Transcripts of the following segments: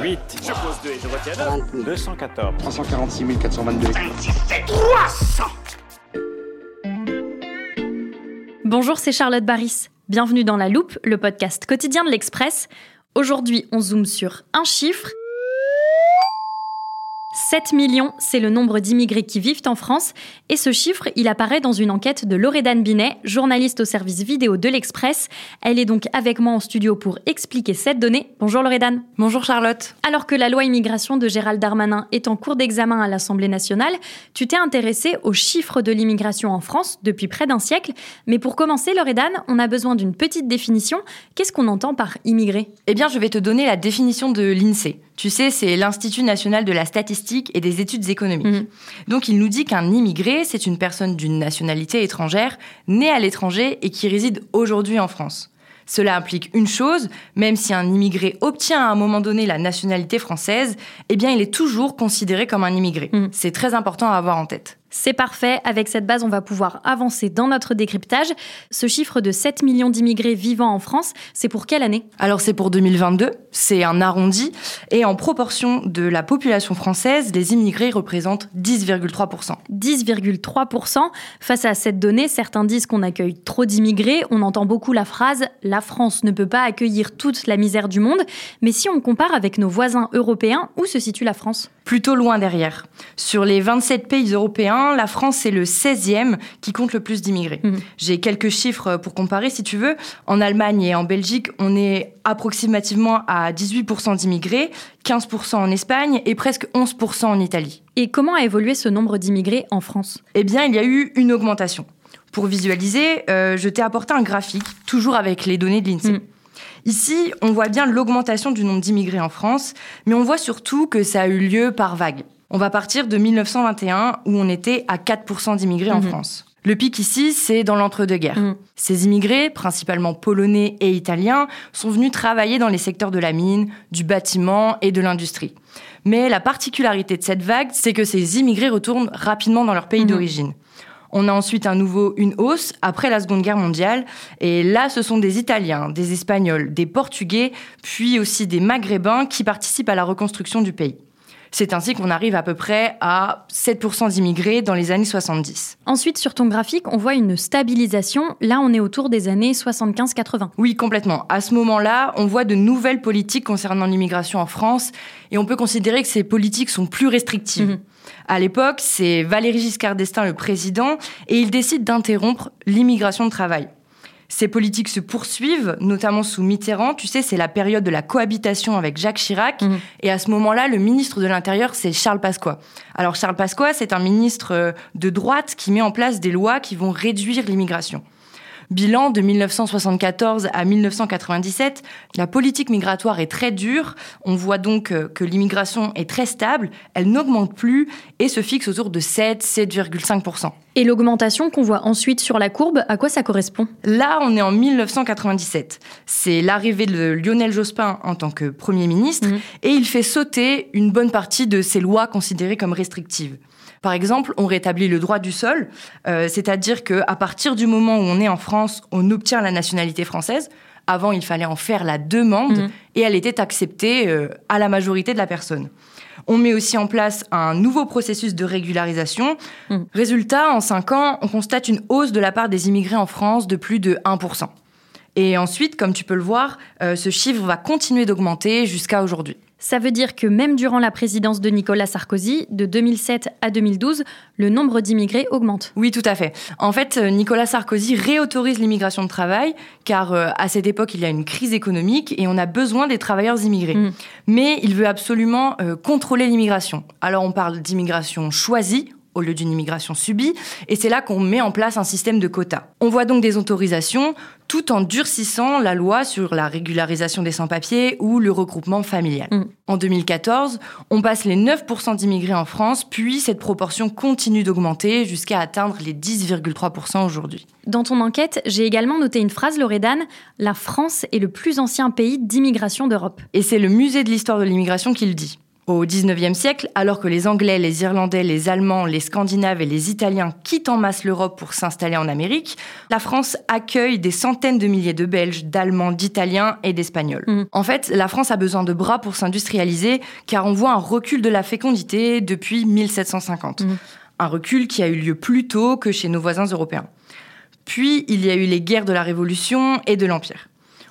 8. Je pose 2 et je retiens 214. 346 422. Bonjour, c'est Charlotte Baris. Bienvenue dans La Loupe, le podcast quotidien de l'Express. Aujourd'hui, on zoome sur un chiffre 7 millions, c'est le nombre d'immigrés qui vivent en France. Et ce chiffre, il apparaît dans une enquête de Loredane Binet, journaliste au service vidéo de l'Express. Elle est donc avec moi en studio pour expliquer cette donnée. Bonjour Loredane. Bonjour Charlotte. Alors que la loi immigration de Gérald Darmanin est en cours d'examen à l'Assemblée nationale, tu t'es intéressée aux chiffres de l'immigration en France depuis près d'un siècle. Mais pour commencer, Loredane, on a besoin d'une petite définition. Qu'est-ce qu'on entend par immigré? Eh bien, je vais te donner la définition de l'INSEE. Tu sais, c'est l'Institut national de la statistique et des études économiques. Mhm. Donc, il nous dit qu'un immigré, c'est une personne d'une nationalité étrangère, née à l'étranger et qui réside aujourd'hui en France. Cela implique une chose, même si un immigré obtient à un moment donné la nationalité française, eh bien, il est toujours considéré comme un immigré. Mhm. C'est très important à avoir en tête. C'est parfait, avec cette base, on va pouvoir avancer dans notre décryptage. Ce chiffre de 7 millions d'immigrés vivant en France, c'est pour quelle année? Alors c'est pour 2022, c'est un arrondi, et en proportion de la population française, les immigrés représentent 10,3%. 10,3%. Face à cette donnée, certains disent qu'on accueille trop d'immigrés. On entend beaucoup la phrase « la France ne peut pas accueillir toute la misère du monde ». Mais si on compare avec nos voisins européens, où se situe la France? Plutôt loin derrière. Sur les 27 pays européens, la France est le 16e qui compte le plus d'immigrés. Mhm. J'ai quelques chiffres pour comparer si tu veux. En Allemagne et en Belgique, on est approximativement à 18% d'immigrés, 15% en Espagne et presque 11% en Italie. Et comment a évolué ce nombre d'immigrés en France? Eh bien, il y a eu une augmentation. Pour visualiser, euh, je t'ai apporté un graphique, toujours avec les données de l'INSEE. Mm. Ici, on voit bien l'augmentation du nombre d'immigrés en France, mais on voit surtout que ça a eu lieu par vague. On va partir de 1921, où on était à 4% d'immigrés en Mhm. France. Le pic ici, c'est dans l'entre-deux-guerres. Mhm. Ces immigrés, principalement polonais et italiens, sont venus travailler dans les secteurs de la mine, du bâtiment et de l'industrie. Mais la particularité de cette vague, c'est que ces immigrés retournent rapidement dans leur pays Mhm. d'origine. On a ensuite à nouveau une hausse après la Seconde Guerre mondiale. Et là, ce sont des Italiens, des Espagnols, des Portugais, puis aussi des Maghrébins qui participent à la reconstruction du pays. C'est ainsi qu'on arrive à peu près à 7% d'immigrés dans les années 70. Ensuite, sur ton graphique, on voit une stabilisation. Là, on est autour des années 75-80. Oui, complètement. À ce moment-là, on voit de nouvelles politiques concernant l'immigration en France et on peut considérer que ces politiques sont plus restrictives. Mhm. À l'époque, c'est Valéry Giscard d'Estaing le président et il décide d'interrompre l'immigration de travail. Ces politiques se poursuivent, notamment sous Mitterrand. Tu sais, c'est la période de la cohabitation avec Jacques Chirac. Mhm. Et à ce moment-là, le ministre de l'Intérieur, c'est Charles Pasqua. Alors Charles Pasqua, c'est un ministre euh, de droite qui met en place des lois qui vont réduire l'immigration. Bilan de 1974 à 1997, la politique migratoire est très dure. On voit donc euh, que l'immigration est très stable, elle n'augmente plus et se fixe autour de 7, 7,5%. Et l'augmentation qu'on voit ensuite sur la courbe, à quoi ça correspond? Là, on est en 1997. C'est l'arrivée de Lionel Jospin en tant que Premier ministre Mhm. et il fait sauter une bonne partie de ces lois considérées comme restrictives. Par exemple, on rétablit le droit du sol, euh, c'est-à-dire qu'à partir du moment où on est en France, on obtient la nationalité française. Avant, il fallait en faire la demande Mhm. et elle était acceptée euh, à la majorité de la personne. On met aussi en place un nouveau processus de régularisation. Mhm. Résultat, en cinq ans, on constate une hausse de la part des immigrés en France de plus de 1%. Et ensuite, comme tu peux le voir, euh, ce chiffre va continuer d'augmenter jusqu'à aujourd'hui. Ça veut dire que même durant la présidence de Nicolas Sarkozy, de 2007 à 2012, le nombre d'immigrés augmente. Oui, tout à fait. En fait, euh, Nicolas Sarkozy réautorise l'immigration de travail, car euh, à cette époque, il y a une crise économique et on a besoin des travailleurs immigrés. Mm. Mais il veut absolument euh, contrôler l'immigration. Alors on parle d'immigration choisie au lieu d'une immigration subie, et c'est là qu'on met en place un système de quotas. On voit donc des autorisations, tout en durcissant la loi sur la régularisation des sans-papiers ou le regroupement familial. Mm. En 2014, on passe les 9% d'immigrés en France, puis cette proportion continue d'augmenter jusqu'à atteindre les 10,3% aujourd'hui. Dans ton enquête, j'ai également noté une phrase, Loredane, La France est le plus ancien pays d'immigration d'Europe. Et c'est le musée de l'histoire de l'immigration qui le dit. Au XIXe siècle, alors que les Anglais, les Irlandais, les Allemands, les Scandinaves et les Italiens quittent en masse l'Europe pour s'installer en Amérique, la France accueille des centaines de milliers de Belges, d'Allemands, d'Italiens et d'Espagnols. Mmh. En fait, la France a besoin de bras pour s'industrialiser, car on voit un recul de la fécondité depuis 1750. Mmh. Un recul qui a eu lieu plus tôt que chez nos voisins européens. Puis, il y a eu les guerres de la Révolution et de l'Empire.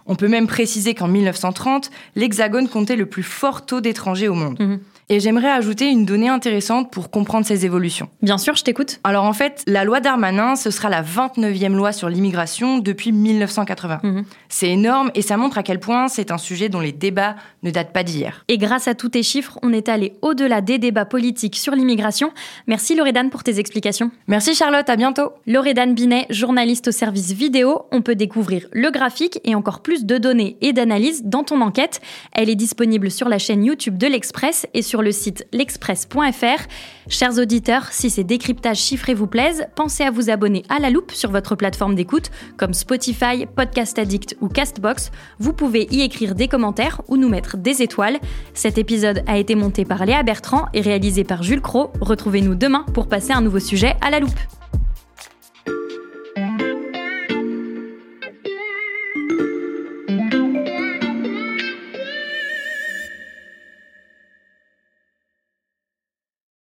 On peut même préciser qu'en 1930, l'Hexagone comptait le plus fort taux d'étrangers au monde. Mhm. Et j'aimerais ajouter une donnée intéressante pour comprendre ces évolutions. Bien sûr, je t'écoute. Alors en fait, la loi Darmanin, ce sera la 29e loi sur l'immigration depuis 1980. Mhm. C'est énorme et ça montre à quel point c'est un sujet dont les débats ne datent pas d'hier. Et grâce à tous tes chiffres, on est allé au-delà des débats politiques sur l'immigration. Merci Loredane pour tes explications. Merci Charlotte, à bientôt. Loredane Binet, journaliste au service vidéo. On peut découvrir le graphique et encore plus de données et d'analyses dans ton enquête. Elle est disponible sur la chaîne YouTube de l'Express et sur le site l'express.fr. Chers auditeurs, si ces décryptages chiffrés vous plaisent, pensez à vous abonner à la loupe sur votre plateforme d'écoute comme Spotify, Podcast Addict ou Castbox. Vous pouvez y écrire des commentaires ou nous mettre des étoiles. Cet épisode a été monté par Léa Bertrand et réalisé par Jules Cro. Retrouvez-nous demain pour passer un nouveau sujet à la loupe.